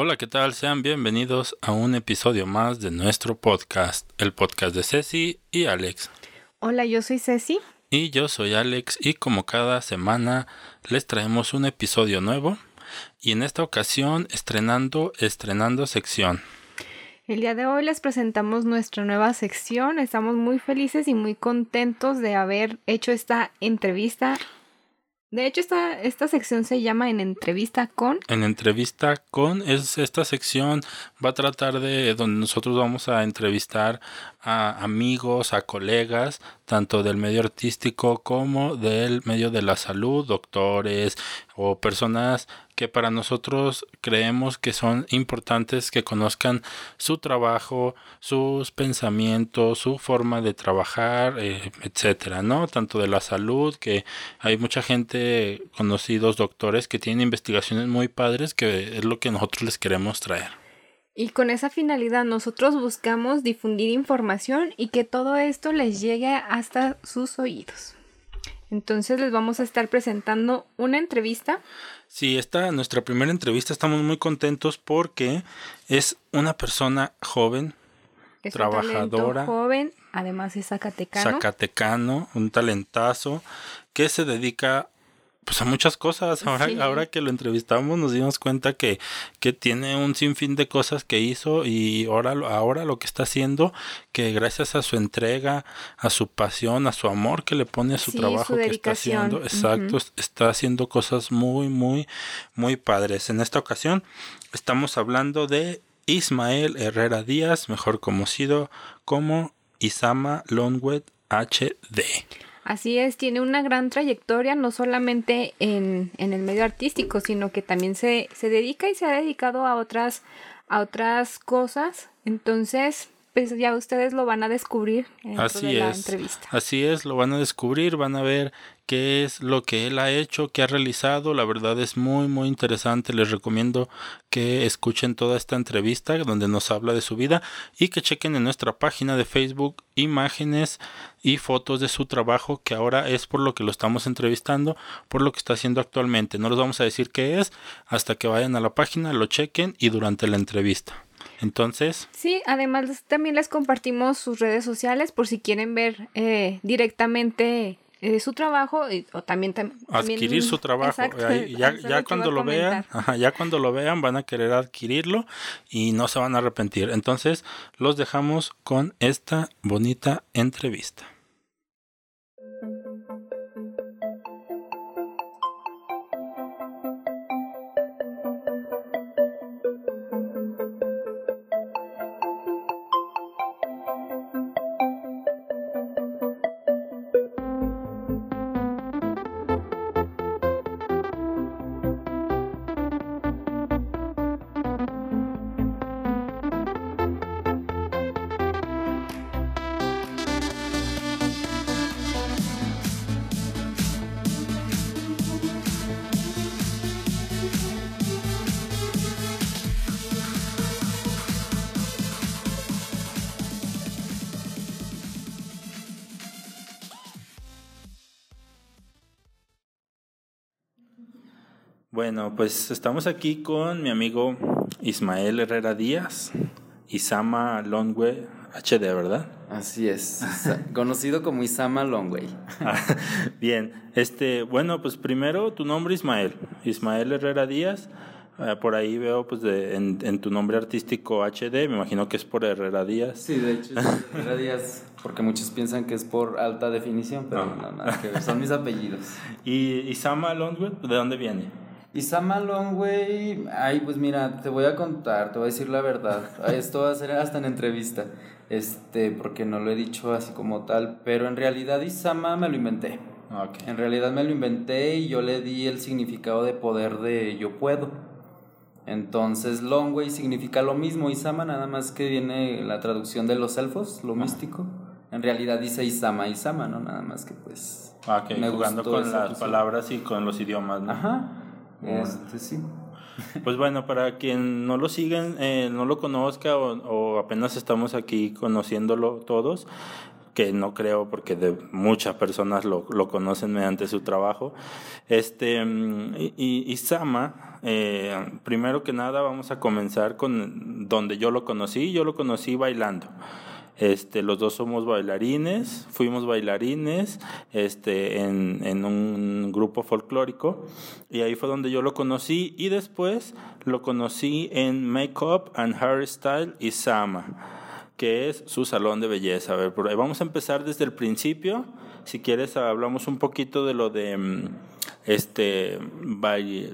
Hola, ¿qué tal? Sean bienvenidos a un episodio más de nuestro podcast, el podcast de Ceci y Alex. Hola, yo soy Ceci. Y yo soy Alex y como cada semana les traemos un episodio nuevo y en esta ocasión estrenando, estrenando sección. El día de hoy les presentamos nuestra nueva sección. Estamos muy felices y muy contentos de haber hecho esta entrevista de hecho, esta, esta sección se llama En entrevista con. En entrevista con es esta sección va a tratar de donde nosotros vamos a entrevistar a amigos, a colegas, tanto del medio artístico como del medio de la salud, doctores o personas que para nosotros creemos que son importantes que conozcan su trabajo, sus pensamientos, su forma de trabajar, eh, etcétera, ¿no? Tanto de la salud, que hay mucha gente, conocidos doctores, que tienen investigaciones muy padres, que es lo que nosotros les queremos traer. Y con esa finalidad nosotros buscamos difundir información y que todo esto les llegue hasta sus oídos. Entonces les vamos a estar presentando una entrevista. Sí, esta nuestra primera entrevista estamos muy contentos porque es una persona joven, trabajadora, joven, además es zacatecano. Zacatecano, un talentazo que se dedica pues a muchas cosas. Ahora, ahora que lo entrevistamos nos dimos cuenta que, que tiene un sinfín de cosas que hizo y ahora, ahora lo que está haciendo, que gracias a su entrega, a su pasión, a su amor que le pone a su trabajo que está haciendo, exacto, está haciendo cosas muy, muy, muy padres. En esta ocasión estamos hablando de Ismael Herrera Díaz, mejor conocido como Isama Longwet HD. Así es, tiene una gran trayectoria, no solamente en, en el medio artístico, sino que también se, se dedica y se ha dedicado a otras, a otras cosas. Entonces, pues ya ustedes lo van a descubrir en la entrevista. Así es, lo van a descubrir, van a ver qué es lo que él ha hecho, qué ha realizado. La verdad es muy, muy interesante. Les recomiendo que escuchen toda esta entrevista donde nos habla de su vida y que chequen en nuestra página de Facebook imágenes y fotos de su trabajo, que ahora es por lo que lo estamos entrevistando, por lo que está haciendo actualmente. No les vamos a decir qué es hasta que vayan a la página, lo chequen y durante la entrevista. Entonces. Sí, además también les compartimos sus redes sociales por si quieren ver eh, directamente eh, su trabajo o también, adquirir su trabajo ya, ya cuando lo vean ya cuando lo vean van a querer adquirirlo y no se van a arrepentir. Entonces los dejamos con esta bonita entrevista Bueno, pues estamos aquí con mi amigo Ismael Herrera Díaz, Isama Longway HD, ¿verdad? Así es, conocido como Isama Longway. Bien, este, bueno, pues primero tu nombre Ismael, Ismael Herrera Díaz. Eh, por ahí veo pues de, en, tu nombre artístico HD, me imagino que es por Herrera Díaz. Sí, de hecho es Herrera Díaz, porque muchos piensan que es por alta definición, pero no, nada que son mis apellidos. ¿Y Isama Longway, de dónde viene? Y Sam güey, ay, pues mira, te voy a contar, te voy a decir la verdad. Esto va a ser hasta en entrevista, este, porque no lo he dicho así como tal, pero en realidad Isama me lo inventé. Okay. En realidad me lo inventé y yo le di el significado de poder de yo puedo. Entonces, Longway significa lo mismo, Isama nada más que viene la traducción de los elfos, lo místico. En realidad dice Isama, Isama, ¿no? Nada más que pues... Okay, me jugando con las palabras y con los idiomas, ¿no? Ajá. Este, sí. Pues bueno, para quien no lo siguen, eh, no lo conozca o, apenas estamos aquí conociéndolo todos, que no creo porque de muchas personas lo, lo conocen mediante su trabajo. Este, y, y Sama, eh, primero que nada vamos a comenzar con donde yo lo conocí, yo lo conocí bailando. Este, los dos somos bailarines, fuimos bailarines este, en, en un grupo folclórico y ahí fue donde yo lo conocí y después lo conocí en Makeup and Hairstyle y Sama, que es su salón de belleza. A ver, por ahí vamos a empezar desde el principio. Si quieres hablamos un poquito de lo de mm, este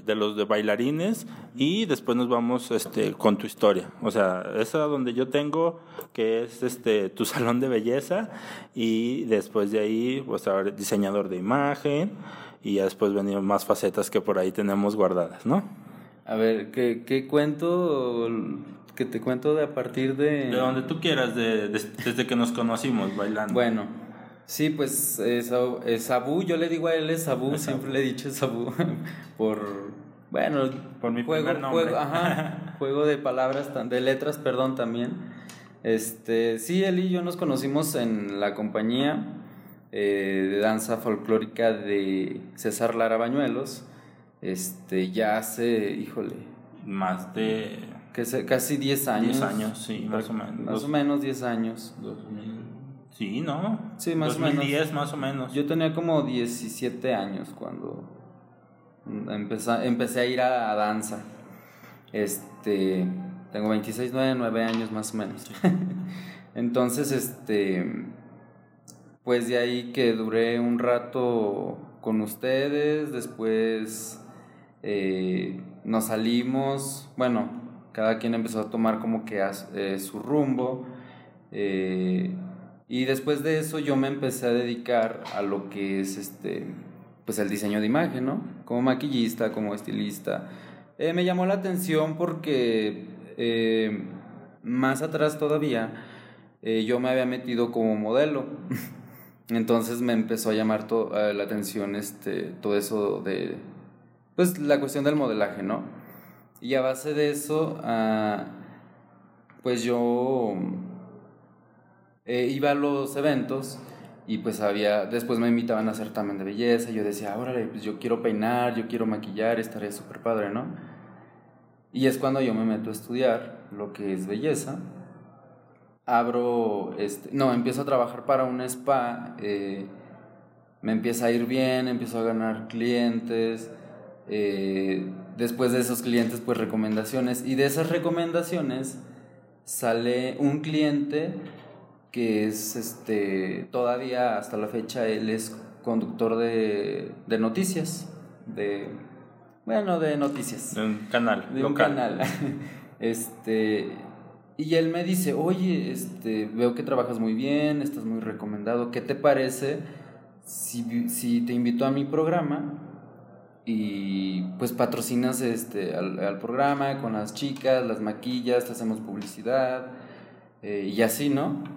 de los de bailarines y después nos vamos este con tu historia. O sea esa donde yo tengo que es este tu salón de belleza y después de ahí pues ahora diseñador de imagen y ya después venimos más facetas que por ahí tenemos guardadas no a ver qué, qué cuento que te cuento de a partir de de donde tú quieras de, de, desde que nos conocimos bailando bueno Sí, pues es, Sabu, yo le digo a él es Sabu, siempre le he dicho Sabu, por, bueno, por mi juego, nombre. Juego, ajá, juego de palabras, de letras, perdón, también. Este, sí, él y yo nos conocimos en la compañía eh, de danza folclórica de César Lara Bañuelos, este, ya hace, híjole. Más de... Que casi 10 años. 10 años, sí, más o menos. Más o menos 10 años. 2000. Sí, ¿no? Sí, más 2010, o menos. más o menos. Yo tenía como 17 años cuando empecé, empecé a ir a, danza. Este, tengo 26, 9, 9 años más o menos. Entonces, este, pues de ahí que duré un rato con ustedes, después eh, nos salimos, bueno, cada quien empezó a tomar como que eh, su rumbo. Eh, y después de eso yo me empecé a dedicar a lo que es este pues el diseño de imagen, ¿no? Como maquillista, como estilista. Eh, me llamó la atención porque eh, más atrás todavía eh, yo me había metido como modelo. Entonces me empezó a llamar la atención este, todo eso de, pues la cuestión del modelaje, ¿no? Y a base de eso, ah, pues yo eh, iba a los eventos y pues había, después me invitaban a hacer también de belleza, y yo decía, órale, pues yo quiero peinar, yo quiero maquillar, estaré súper padre, ¿no? Y es cuando yo me meto a estudiar lo que es belleza. Abro, este, no, empiezo a trabajar para un spa, eh, me empieza a ir bien, empiezo a ganar clientes, eh, después de esos clientes pues recomendaciones, y de esas recomendaciones sale un cliente que es este todavía hasta la fecha él es conductor de, de noticias de bueno de noticias. De un canal de un canal. Este y él me dice oye este veo que trabajas muy bien estás muy recomendado qué te parece si, si te invito a mi programa y pues patrocinas este al, al programa con las chicas las maquillas te hacemos publicidad eh, y así no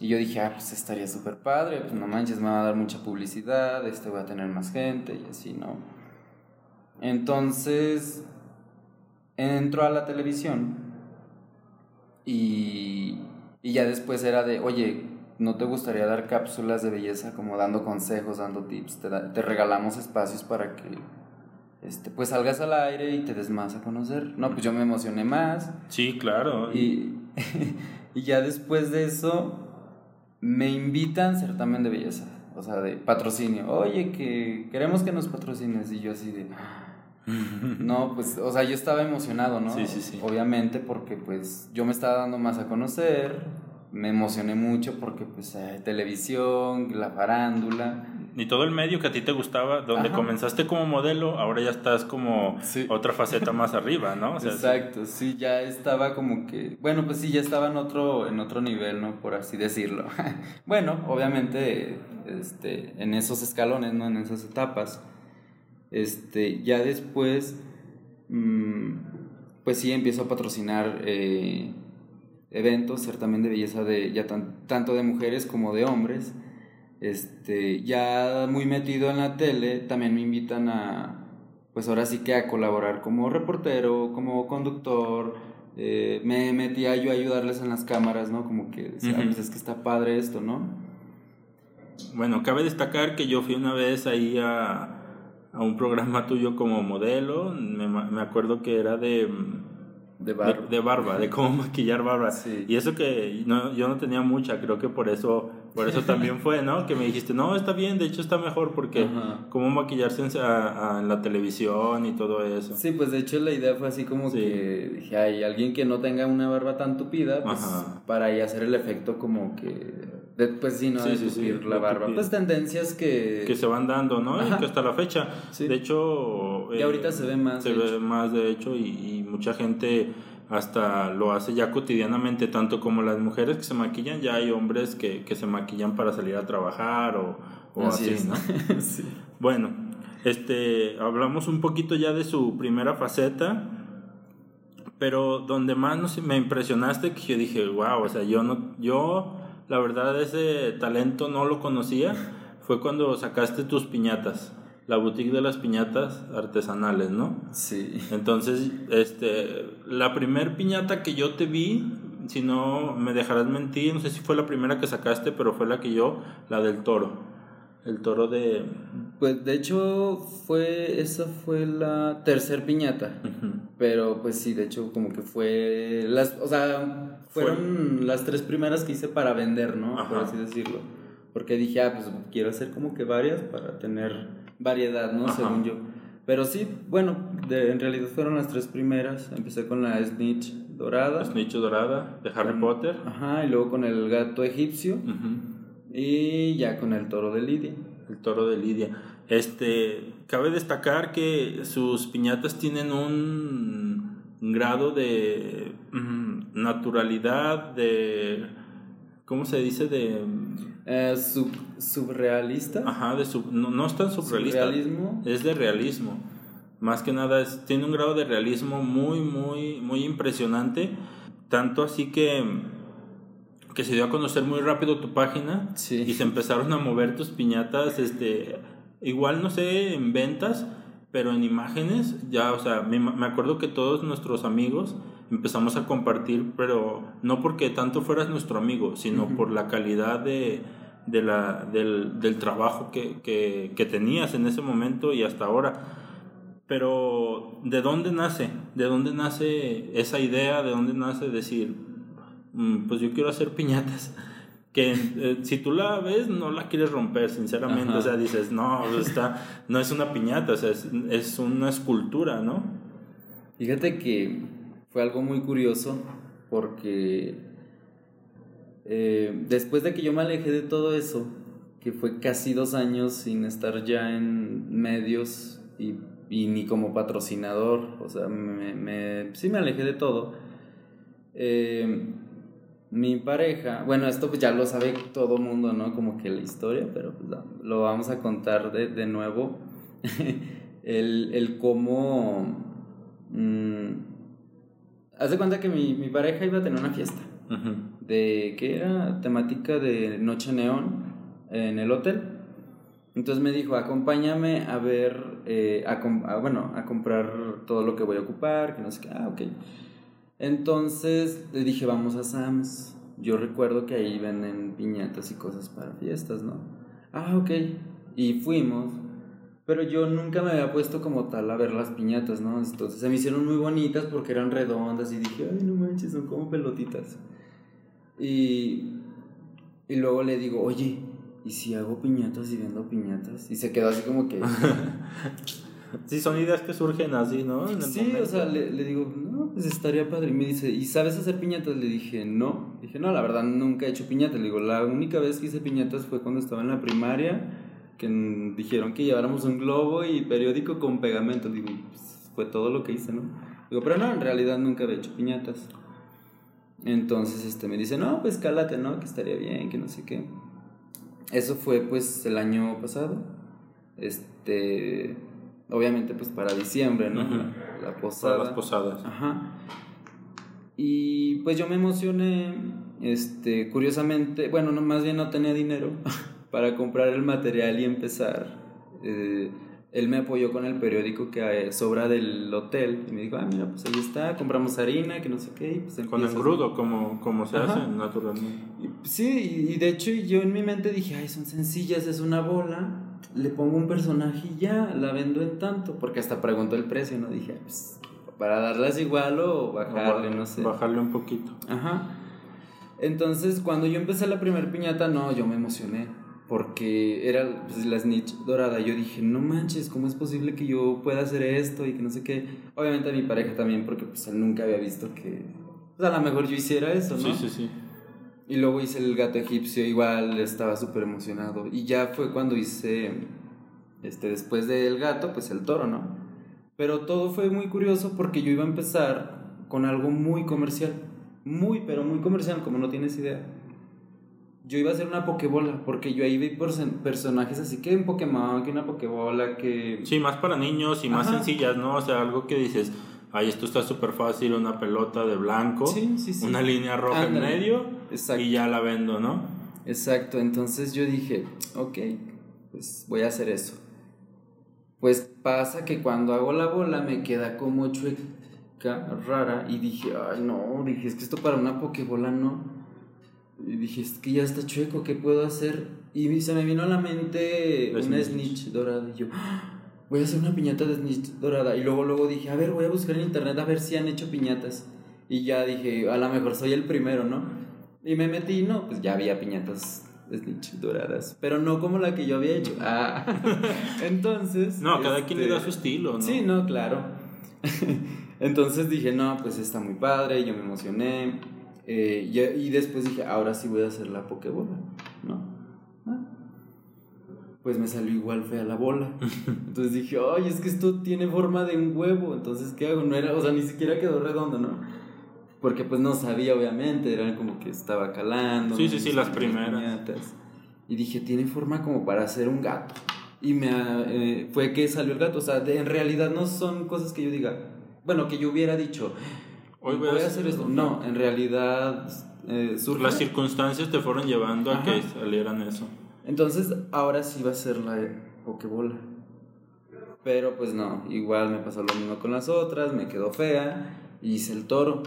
y yo dije, ah, pues estaría súper padre, pues no manches, me va a dar mucha publicidad, este voy a tener más gente y así, ¿no? Entonces, entró a la televisión y, y ya después era de, oye, ¿no te gustaría dar cápsulas de belleza como dando consejos, dando tips? Te, te regalamos espacios para que este, pues salgas al aire y te des más a conocer. No, pues yo me emocioné más. Sí, claro. Y, y ya después de eso, me invitan certamen de belleza, o sea, de patrocinio. Oye, que queremos que nos patrocines. Y yo así de... No, pues, o sea, yo estaba emocionado, ¿no? Sí, sí, sí. Obviamente porque pues yo me estaba dando más a conocer, me emocioné mucho porque pues eh, televisión, la farándula. Y todo el medio que a ti te gustaba, donde comenzaste como modelo, ahora ya estás como otra faceta más arriba, ¿no? Exacto, sí. ya estaba como que, bueno, pues sí, ya estaba en otro, en otro nivel, ¿no? Por así decirlo. bueno, obviamente, este, en esos escalones, ¿no? En esas etapas. Este, ya después, mm, pues sí, empiezo a patrocinar eh, eventos, certamen de belleza de ya tanto de mujeres como de hombres. Este, ya muy metido en la tele, también me invitan a, pues ahora sí que a colaborar como reportero, como conductor. Eh, me metía yo a ayudarles en las cámaras, ¿no? Como que decía, pues es que está padre esto, ¿no? bueno, cabe destacar que yo fui una vez ahí a, a un programa tuyo como modelo. Me, me acuerdo que era de de barba. De, barba, de cómo maquillar barba. Y eso que no, yo no tenía mucha, creo que por eso, por eso también fue, ¿no? Que me dijiste, no, está bien, de hecho está mejor porque cómo maquillarse en, la televisión y todo eso. Sí, pues de hecho la idea fue así como que dije, hay alguien que no tenga una barba tan tupida, pues para ahí hacer el efecto como que Después sí, ¿no? de la barba. Pues tendencias que... Que se van dando, ¿no? Y que hasta la fecha. De hecho... Y ahorita se ve más. Se ve más, de hecho, y, y, mucha gente hasta lo hace ya cotidianamente, tanto como las mujeres que se maquillan, ya hay hombres que, que se maquillan para salir a trabajar o, o así, ¿no? sí. Bueno, este, hablamos un poquito ya de su primera faceta pero donde más me impresionaste que yo dije, wow, o sea, yo no, yo la verdad ese talento no lo conocía, fue cuando sacaste tus piñatas, la boutique de las piñatas artesanales, ¿no? Sí. Entonces, este, la primer piñata que yo te vi, si no me dejarás mentir, no sé si fue la primera que sacaste, pero fue la que yo, la del toro. El toro de... Pues de hecho fue, esa fue la tercer piñata. Pero pues sí, de hecho como que fue, las, o sea, fueron las tres primeras que hice para vender, ¿no? Por así decirlo. Porque dije, ah, pues quiero hacer como que varias para tener variedad, ¿no? Según yo. Pero sí, bueno, en realidad fueron las tres primeras. Empecé con la Snitch dorada. Snitch dorada de Harry Potter. Ajá, y luego con el gato egipcio. Y ya con el toro de Lidia. El toro de Lidia. Este, cabe destacar que sus piñatas tienen un grado de mm, naturalidad, de... ¿Cómo se dice? De... Eh, sub, subrealista. Ajá, de sub, no, no es tan surrealista. Es de realismo. Más que nada, es, tiene un grado de realismo muy, muy, muy impresionante. Tanto así que que se dio a conocer muy rápido tu página y se empezaron a mover tus piñatas, este, igual no sé, en ventas, pero en imágenes, ya, o sea, me, me acuerdo que todos nuestros amigos empezamos a compartir, pero no porque tanto fueras nuestro amigo, sino por la calidad de, de la, del, del trabajo que, que, que tenías en ese momento y hasta ahora. Pero, ¿de dónde nace? ¿De dónde nace esa idea? ¿De dónde nace decir, pues yo quiero hacer piñatas. Que eh, si tú la ves, no la quieres romper, sinceramente. O sea, dices, no, está, no es una piñata, o sea, es, una escultura, ¿no? Fíjate que fue algo muy curioso porque eh, después de que yo me alejé de todo eso, que fue casi dos años sin estar ya en medios y, ni como patrocinador, o sea, me, me, sí me alejé de todo. Eh, mi pareja, bueno, esto pues ya lo sabe todo mundo, ¿no? Como que la historia, pero pues lo vamos a contar de, de nuevo. el, el cómo... Mmm, haz de cuenta que mi, mi, pareja iba a tener una fiesta. De que era temática de Noche Neón en el hotel. Entonces me dijo, acompáñame a ver, eh, a, bueno, a comprar todo lo que voy a ocupar, que no sé qué. Ah, ok. Entonces le dije, vamos a Sam's. Yo recuerdo que ahí venden piñatas y cosas para fiestas, ¿no? Ah, ok. Y fuimos. Pero yo nunca me había puesto como tal a ver las piñatas, ¿no? Entonces se me hicieron muy bonitas porque eran redondas y dije, ay, no manches, son como pelotitas. Y, y luego le digo, oye, ¿y si hago piñatas y vendo piñatas? Y se quedó así como que... Sí, son ideas que surgen así, ¿no? sí, o sea, le, le, digo, no, pues estaría padre. Y me dice, ¿y sabes hacer piñatas? Le dije, no. Dije, no, la verdad, nunca he hecho piñatas. Le digo, la única vez que hice piñatas fue cuando estaba en la primaria, que dijeron que lleváramos un globo y periódico con pegamento. Digo, pues, fue todo lo que hice, ¿no? Digo, pero no, en realidad nunca había hecho piñatas. Entonces, este, me dice, no, pues cálate, ¿no? Que estaría bien, que no sé qué. Eso fue, pues, el año pasado. Este obviamente pues para diciembre, ¿no? la, posada. las posadas. Ajá. Y pues yo me emocioné, este, curiosamente, bueno, no, más bien no tenía dinero para comprar el material y empezar. Eh, él me apoyó con el periódico que eh, sobra del hotel y me dijo, ah, mira, pues ahí está, compramos harina, que no sé qué. Y pues con empiezas, engrudo, como, como se hace naturalmente. Y, sí, y, de hecho yo en mi mente dije, ay, son sencillas, es una bola, le pongo un personaje y ya, la vendo en tanto, porque hasta preguntó el precio, ¿no? Dije, pues, para darlas igual o bajarle, no sé. Bajarle un poquito. Ajá. Entonces, cuando yo empecé la primera piñata, no, yo me emocioné porque era pues, la snitch dorada. Yo dije, no manches, ¿cómo es posible que yo pueda hacer esto y que no sé qué? Obviamente a mi pareja también, porque pues él nunca había visto que, pues, a lo mejor yo hiciera eso, ¿no? Sí, sí, sí. Y luego hice el gato egipcio, igual estaba súper emocionado. Y ya fue cuando hice, este, después del gato, pues el toro, ¿no? Pero todo fue muy curioso porque yo iba a empezar con algo muy comercial. Muy, pero muy comercial, como no tienes idea yo iba a hacer una pokebola, porque yo ahí vi personajes así que un Pokémon, que una pokebola, que... Sí, más para niños y más sencillas, ¿no? O sea, algo que dices, ay, esto está súper fácil, una pelota de blanco, una línea roja en medio y ya la vendo, ¿no? Exacto, entonces yo dije, ok, pues voy a hacer eso. Pues pasa que cuando hago la bola me queda como chueca, rara, y dije, ay no, dije, es que esto para una pokebola no y dije, es que ya está chueco, ¿qué puedo hacer? Y se me vino a la mente una snitch. dorada. Y yo, ¡Ah! Voy a hacer una piñata de snitch dorada. Y luego, luego dije, a ver, voy a buscar en internet a ver si han hecho piñatas. Y ya dije, a lo mejor soy el primero, ¿no? Y me metí, no, pues ya había piñatas snitch doradas. Pero no como la que yo había hecho. Ah. Entonces. No, cada quien le da su este, estilo, ¿no? Sí, no, claro. Entonces dije, no, pues está muy padre. Yo me emocioné eh, y, después dije, ahora sí voy a hacer la Pokébola, ¿no? Pues me salió igual fea la bola. Entonces dije, ay, es que esto tiene forma de un huevo. Entonces, ¿qué hago? No era, o sea, ni siquiera quedó redondo, ¿no? Porque pues no sabía, obviamente, era como que estaba calando. Sí, sí, sí, las primeras. Y dije, tiene forma como para hacer un gato. Y me eh, fue que salió el gato. O sea, en realidad no son cosas que yo diga, bueno, que yo hubiera dicho, Hoy voy, a hacer esto. No, en realidad eh, Las circunstancias te fueron llevando a que salieran eso. Entonces, ahora sí va a ser la Pokebola. Pero pues no, igual me pasó lo mismo con las otras, me quedó fea, y hice el toro.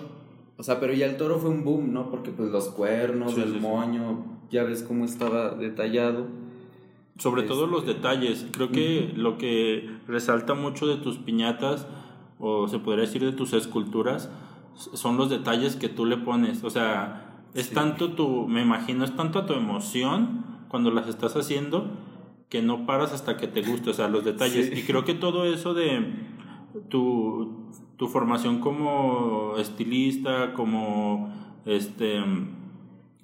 O sea, pero ya el toro fue un boom, ¿no? Porque pues los cuernos, el moño, ya ves cómo estaba detallado. Sobre todo los este, detalles. Creo que lo que resalta mucho de tus piñatas, o se podría decir de tus esculturas, son los detalles que tú le pones. O sea, es tanto tu, me imagino, es tanto tu emoción cuando las estás haciendo que no paras hasta que te guste, o sea, los detalles. Y creo que todo eso de tu, tu formación como estilista, como este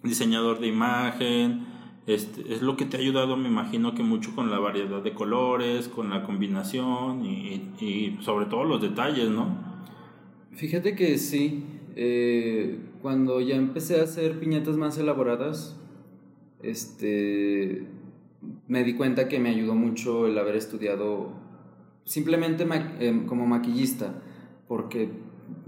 diseñador de imagen, este, es lo que te ha ayudado, me imagino que mucho con la variedad de colores, con la combinación y, y sobre todo los detalles, ¿no? Fíjate que sí. Eh, cuando ya empecé a hacer piñatas más elaboradas, este, me di cuenta que me ayudó mucho el haber estudiado simplemente eh, como maquillista, porque,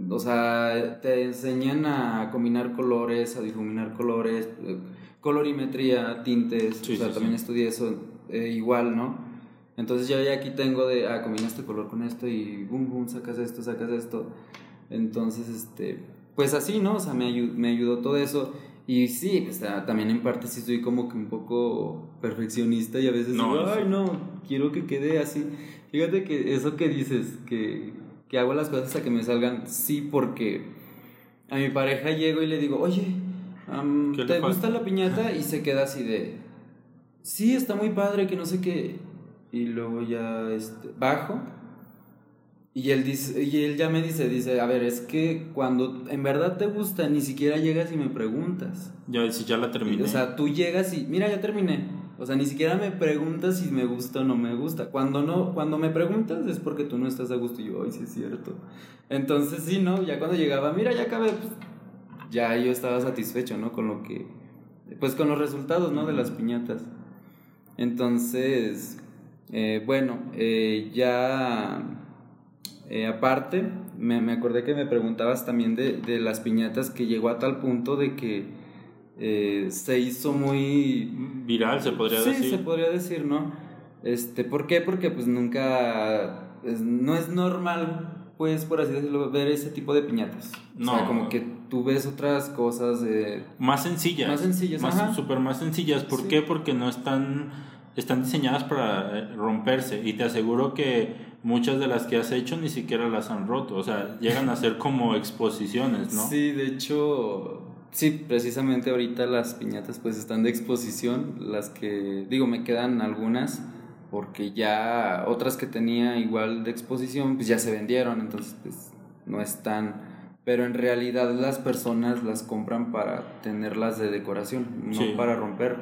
o sea, te enseñan a combinar colores, a difuminar colores, eh, colorimetría, tintes, o sea, también estudié eso igual, ¿no? Entonces ya, ya aquí tengo de, ah, combina este color con esto y boom, boom, sacas esto, sacas esto. Entonces, este, pues así, ¿no? O sea, me, ayudó, me ayudó todo eso. Y sí, pues también en parte sí soy como que un poco perfeccionista y a veces digo, ay, no, quiero que quede así. Fíjate que eso que dices, que, que hago las cosas hasta que me salgan, sí, porque a mi pareja llego y le digo, oye, ¿te gusta la piñata? Y se queda así de, sí, está muy padre, que no sé qué. Y luego ya este, bajo y él, dice, y él ya me dice, dice, a ver, es que cuando en verdad te gusta, ni siquiera llegas y me preguntas. Ya, si ya la terminé. O sea, tú llegas y, mira, ya terminé. O sea, ni siquiera me preguntas si me gusta o no me gusta. Cuando no, cuando me preguntas es porque tú no estás a gusto. Y yo, ay, sí es cierto. Entonces, sí, ¿no? Ya cuando llegaba, mira, ya acabé, pues, ya yo estaba satisfecho, ¿no? Con lo que, pues con los resultados, ¿no? De las piñatas. Entonces, eh, bueno, eh, ya eh, aparte, me, me, acordé que me preguntabas también de, de, las piñatas que llegó a tal punto de que eh, se hizo muy... Viral, se podría decir. Sí, se podría decir, ¿no? Este, ¿por qué? Porque pues nunca, no es normal pues, por así decirlo, ver ese tipo de piñatas. No. O sea, como que tú ves otras cosas. Más sencillas. Más sencillas, más, Súper más sencillas. ¿Por qué? Porque no están, están diseñadas para eh, romperse. Y te aseguro que muchas de las que has hecho ni siquiera las han roto. O sea, llegan a ser como exposiciones, ¿no? Sí, de hecho... Sí, precisamente ahorita las piñatas pues están de exposición. Las que, digo, me quedan algunas porque ya otras que tenía igual de exposición pues ya se vendieron, entonces pues no están, pero en realidad las personas las compran para tenerlas de decoración, no para romper.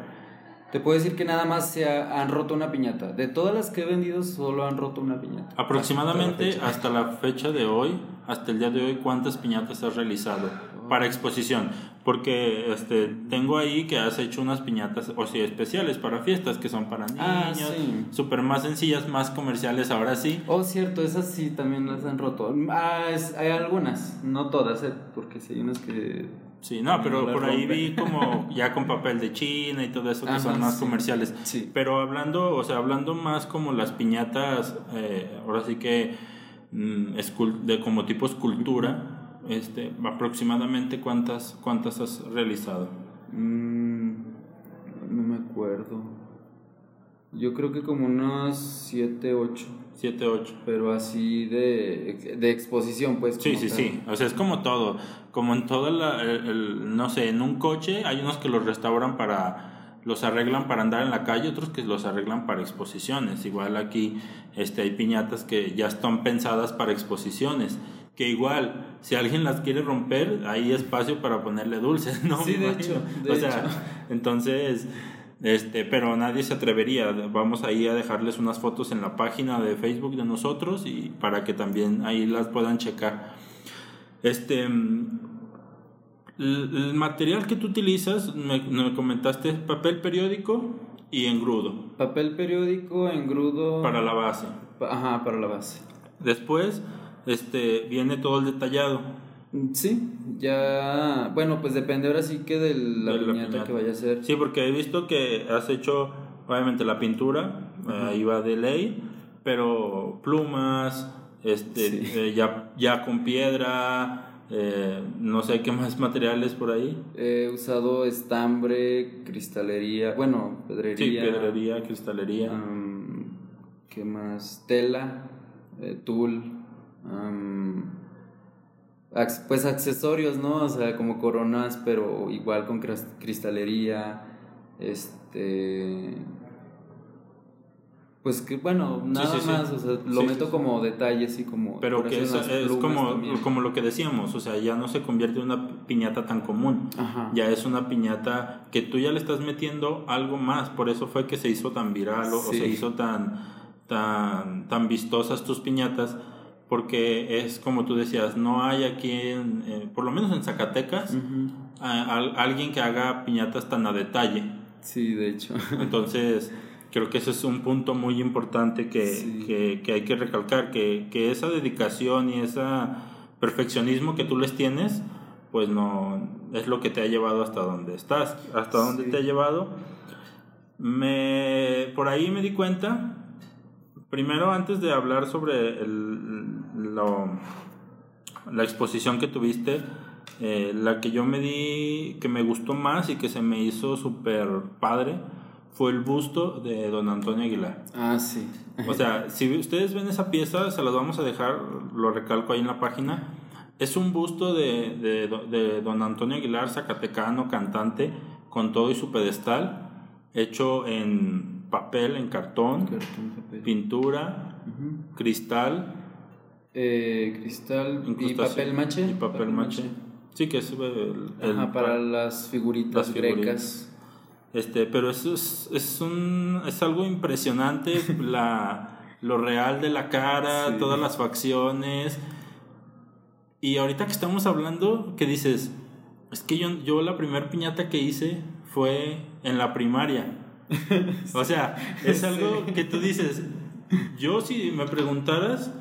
Te puedo decir que nada más se han roto una piñata. De todas las que he vendido, solo han roto una piñata. Aproximadamente hasta la fecha de hoy, hasta el día de hoy, ¿cuántas piñatas has realizado? Para exposición. Porque este, tengo ahí que has hecho unas piñatas, o sea, especiales para fiestas, que son para ah, niños, ah, súper más sencillas, más comerciales, ahora sí. Oh, cierto, esas sí también las han roto. Ah, hay algunas, no todas, eh, porque sí hay unas que... Sí, no, pero por ahí vi como ya con papel de China y todo eso que son más comerciales. Sí. Pero hablando, o sea, hablando más como las piñatas, eh, ahora sí que mm, de como tipo escultura este, aproximadamente cuántas, cuántas has realizado. Mm, no me acuerdo. Yo creo que como unas 7, 8. 7, 8. Pero así de, de exposición, pues. Sí, sí, sí. O sea, es como todo. Como en todo la, no sé, en un coche hay unos que los restauran para los arreglan para andar en la calle, otros que los arreglan para exposiciones. Igual aquí este, hay piñatas que ya están pensadas para exposiciones que igual, si alguien las quiere romper, hay espacio para ponerle dulces, ¿no? Sí, de hecho. o sea, entonces, este, pero nadie se atrevería. Vamos ahí a dejarles unas fotos en la página de Facebook de nosotros y para que también ahí las puedan checar. Este, el, material que tú utilizas, me, me comentaste, papel periódico y engrudo. Papel periódico, engrudo. Para la base. Ajá, para la base. Después este, viene todo el detallado. Sí, ya, bueno, pues depende ahora sí que de la, piñata, que vaya a ser. Sí, porque he visto que has hecho, obviamente, la pintura, ahí va de ley, pero plumas, este, eh, ya, ya con piedra, eh, no sé qué más materiales por ahí. He usado estambre, cristalería, bueno, pedrería. Sí, pedrería, cristalería. ¿Qué más? Tela, eh, tul pues accesorios, ¿no? O sea, como coronas, pero igual con cristalería, este... Pues que bueno, nada más, o sea, lo meto como detalles y como... Pero que es, es como, como lo que decíamos, o sea, ya no se convierte en una piñata tan común, ya es una piñata que tú ya le estás metiendo algo más, por eso fue que se hizo tan viral o, se hizo tan, tan, tan vistosas tus piñatas, porque es como tú decías, no hay aquí, en, eh, por lo menos en Zacatecas, alguien que haga piñatas tan a detalle. Sí, de hecho. Entonces, creo que ese es un punto muy importante que, que, hay que recalcar, que, que, esa dedicación y ese perfeccionismo que tú les tienes, pues no es lo que te ha llevado hasta donde estás, hasta donde te ha llevado. Me, por ahí me di cuenta primero, antes de hablar sobre el, la exposición que tuviste, eh, la que yo me di, que me gustó más y que se me hizo súper padre, fue el busto de don Antonio Aguilar. Ah, sí. O sea, si ustedes ven esa pieza, se las vamos a dejar, lo recalco ahí en la página. Es un busto de, de, de don Antonio Aguilar, zacatecano, cantante, con todo y su pedestal, hecho en papel en cartón, pintura, cristal. Eh, cristal y papel mache. Y papel, mache. Sí, que es el, para las figuritas grecas. Este, pero eso es, es, un, es algo impresionante, la, lo real de la cara, todas las facciones. Y ahorita que estamos hablando, ¿qué dices? Es que yo, yo la primera piñata que hice fue en la primaria. o sea, es algo que tú dices, yo si me preguntaras,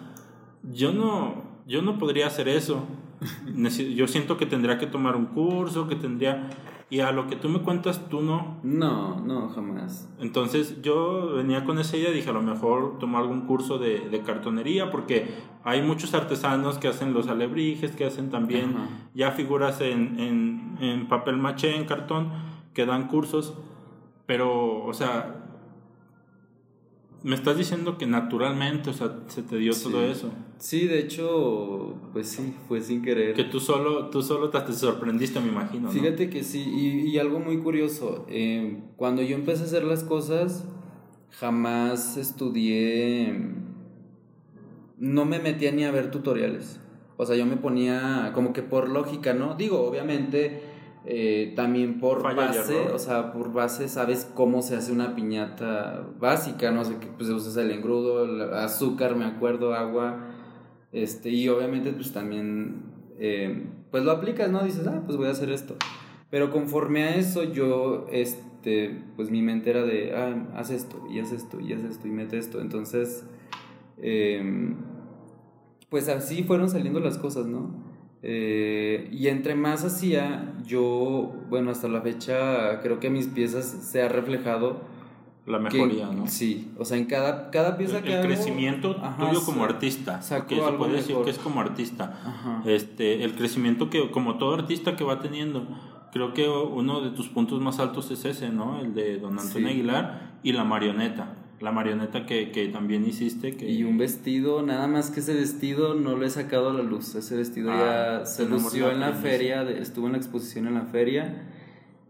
yo no, yo no podría hacer eso. yo siento que tendría que tomar un curso, que tendría... Y a lo que tú me cuentas, tú no. No, no, jamás. Entonces yo venía con esa idea, dije a lo mejor tomar algún curso de, de cartonería, porque hay muchos artesanos que hacen los alebrijes, que hacen también ya figuras en, en, en papel maché, en cartón, que dan cursos. Pero, o sea, me estás diciendo que naturalmente, o sea, se te dio todo eso. Sí, de hecho, pues sí, fue sin querer. Que tú solo, tú solo te, sorprendiste, me imagino. Fíjate que sí, y, algo muy curioso, eh, cuando yo empecé a hacer las cosas, jamás estudié, no me metía ni a ver tutoriales. O sea, yo me ponía como que por lógica, ¿no? Digo, obviamente eh, también por base, o sea, por base sabes cómo se hace una piñata básica, no sé, que pues usas el engrudo, el azúcar, me acuerdo, agua, este, y obviamente pues también, eh, pues lo aplicas, ¿no? Dices, ah, pues voy a hacer esto. Pero conforme a eso yo, este, pues mi mente era de, ah, haz esto, y haz esto, y haz esto, y mete esto. Entonces, em, pues así fueron saliendo las cosas, ¿no? Eh, y entre más hacía, yo, bueno, hasta la fecha creo que mis piezas se ha reflejado. La mejoría, ¿no? Sí, o sea, en cada, cada pieza el, que El crecimiento tuyo como artista. Que se puede decir que es como artista. Este, el crecimiento que, como todo artista que va teniendo. Creo que uno de tus puntos más altos es ese, ¿no? El de Don Antonio Aguilar y la marioneta la marioneta que, que también hiciste. Que... Y un vestido, nada más que ese vestido no lo he sacado a la luz. Ese vestido ya ah, se lució en la feria, estuvo en la exposición en la feria.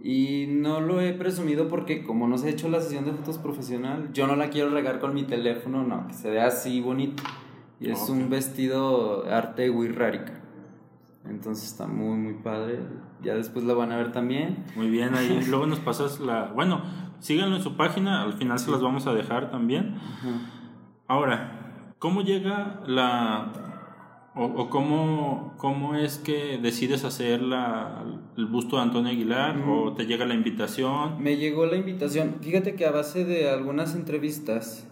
Y no lo he presumido porque como no se ha hecho la sesión de fotos profesional, yo no la quiero regar con mi teléfono, no, que se vea así bonito. Y es un vestido arte Wirrárica. Entonces está muy, muy padre. Ya después la van a ver también. Muy bien, ahí luego nos pasas la... Bueno, síganlo en su página, al final se las vamos a dejar también. Ahora, ¿cómo llega la... o, cómo, cómo, es que decides hacer la, el busto de Antonio Aguilar? ¿O te llega la invitación? Me llegó la invitación. Fíjate que a base de algunas entrevistas...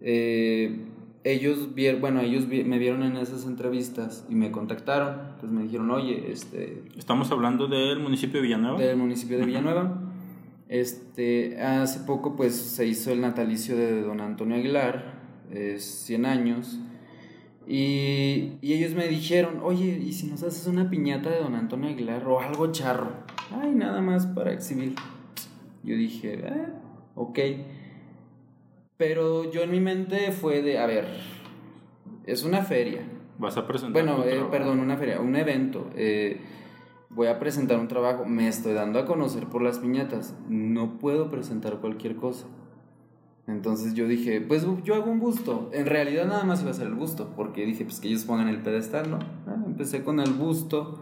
Eh, ellos vieron, bueno, ellos me vieron en esas entrevistas y me contactaron. Entonces me dijeron, oye, este... Estamos hablando del municipio de Villanueva. Del municipio de Villanueva. Este, hace poco pues se hizo el natalicio de don Antonio Aguilar, es 100 años. Y, y, ellos me dijeron, oye, ¿y si nos haces una piñata de don Antonio Aguilar o algo charro? Ay, nada más para exhibir. Yo dije, eh, ok. Pero yo en mi mente fue de, a ver, es una feria. Vas a presentar. Bueno, eh, perdón, una feria, un evento. Eh, voy a presentar un trabajo, me estoy dando a conocer por las piñatas. No puedo presentar cualquier cosa. Entonces yo dije, pues yo hago un busto. En realidad nada más iba a ser el busto, porque dije, pues que ellos pongan el pedestal, ¿no? Ah, empecé con el busto.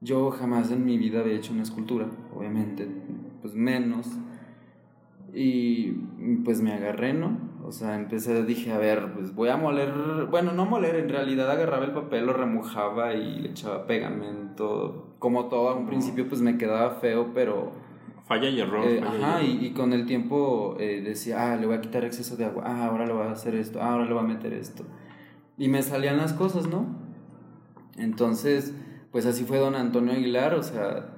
Yo jamás en mi vida había hecho una escultura, obviamente, pues menos. Y pues me agarré, ¿no? O sea, empecé, dije, a ver, pues voy a moler, bueno, no moler, en realidad agarraba el papel, lo remojaba y le echaba pegamento. Como todo, a un principio pues me quedaba feo, pero... Falla y error. Eh, ajá, y, con el tiempo eh, decía, ah, le voy a quitar exceso de agua, ah, ahora le voy a hacer esto, ah, ahora le voy a meter esto. Y me salían las cosas, ¿no? Entonces, pues así fue don Antonio Aguilar, o sea,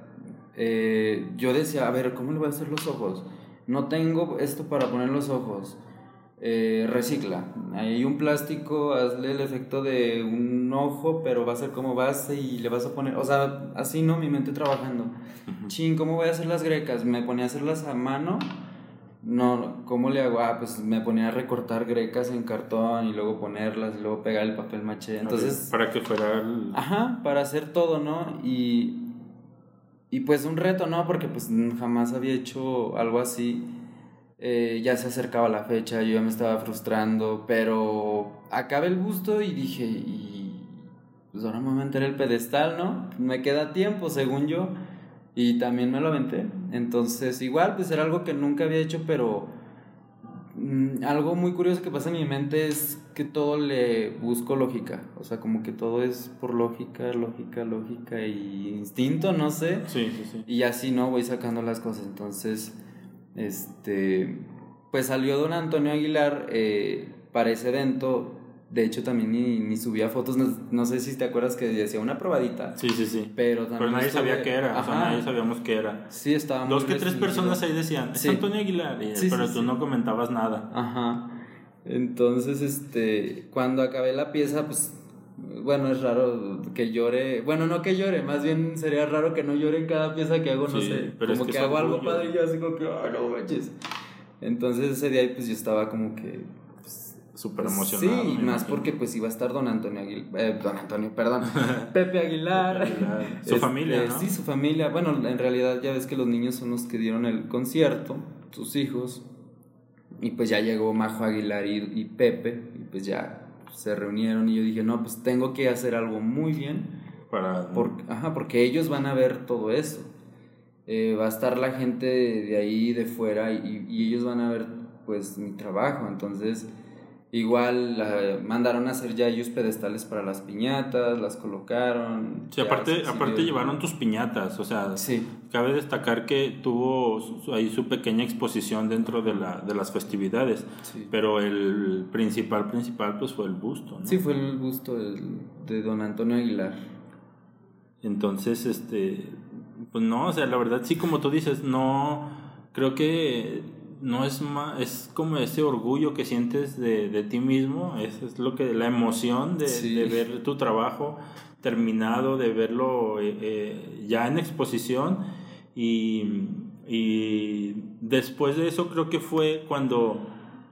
eh, yo decía, a ver, ¿cómo le voy a hacer los ojos? no tengo esto para poner los ojos. Eh, recicla. Hay un plástico, hazle el efecto de un ojo, pero va a ser como base y le vas a poner, o sea, así no, mi mente trabajando. Chin, ¿cómo voy a hacer las grecas? Me ponía a hacerlas a mano. No, ¿cómo le hago? Ah, pues me ponía a recortar grecas en cartón y luego ponerlas y luego pegar el papel maché. Entonces, para que fuera Ajá, para hacer todo, ¿no? Y y pues un reto, ¿no? Porque pues jamás había hecho algo así. Eh, ya se acercaba la fecha, yo ya me estaba frustrando, pero acabé el busto y dije, y pues ahora me voy a meter el pedestal, ¿no? Me queda tiempo, según yo, y también me lo aventé. Entonces, igual, pues era algo que nunca había hecho, pero Mm, algo muy curioso que pasa en mi mente es que todo le busco lógica. O sea, como que todo es por lógica, lógica, lógica y instinto, no sé. Sí, sí, sí. Y así no voy sacando las cosas. Entonces, este. Pues salió don Antonio Aguilar eh, para ese evento. de hecho también ni, ni subía fotos, no, no, sé si te acuerdas que decía una probadita. Sí, sí, sí. Pero, pero nadie sabía qué era, o sea, nadie sabíamos qué era. Sí, estábamos. Dos que tres personas ahí decían, es Antonio Aguilar, pero tú no comentabas nada. Ajá. Entonces, este, cuando acabé la pieza, pues bueno, es raro que llore. Bueno, no que llore, más bien sería raro que no llore en cada pieza que hago, no sé. Pero como que, hago algo padre y yo así como que, ah, no manches. Entonces ese día pues yo estaba como que. Pues, Súper emocionado. Sí, más porque pues iba a estar don Antonio Aguilar. Eh, don Antonio, perdón. Pepe Aguilar. Su familia, este, ¿no? Sí, su familia. Bueno, en realidad ya ves que los niños son los que dieron el concierto, sus hijos. Y pues ya llegó Majo Aguilar y, y Pepe. Y pues ya se reunieron y yo dije, no, pues tengo que hacer algo muy bien. Para... ajá, porque ellos van a ver todo eso. Eh, va a estar la gente de, ahí, de fuera, y, y, ellos van a ver pues mi trabajo. Entonces Igual mandaron a hacer ya ellos pedestales para las piñatas, las colocaron. Sí, aparte, aparte llevaron tus piñatas, o sea, sí. cabe destacar que tuvo ahí su pequeña exposición dentro de, la, de las festividades, pero el principal, principal pues fue el busto. ¿no? Sí, fue el busto de don Antonio Aguilar. Entonces, este, pues no, o sea, la verdad sí, como tú dices, no, creo que no es más, es como ese orgullo que sientes de, de ti mismo, es, es, lo que, la emoción de, de, ver tu trabajo terminado, de verlo eh, eh, ya en exposición y, y después de eso creo que fue cuando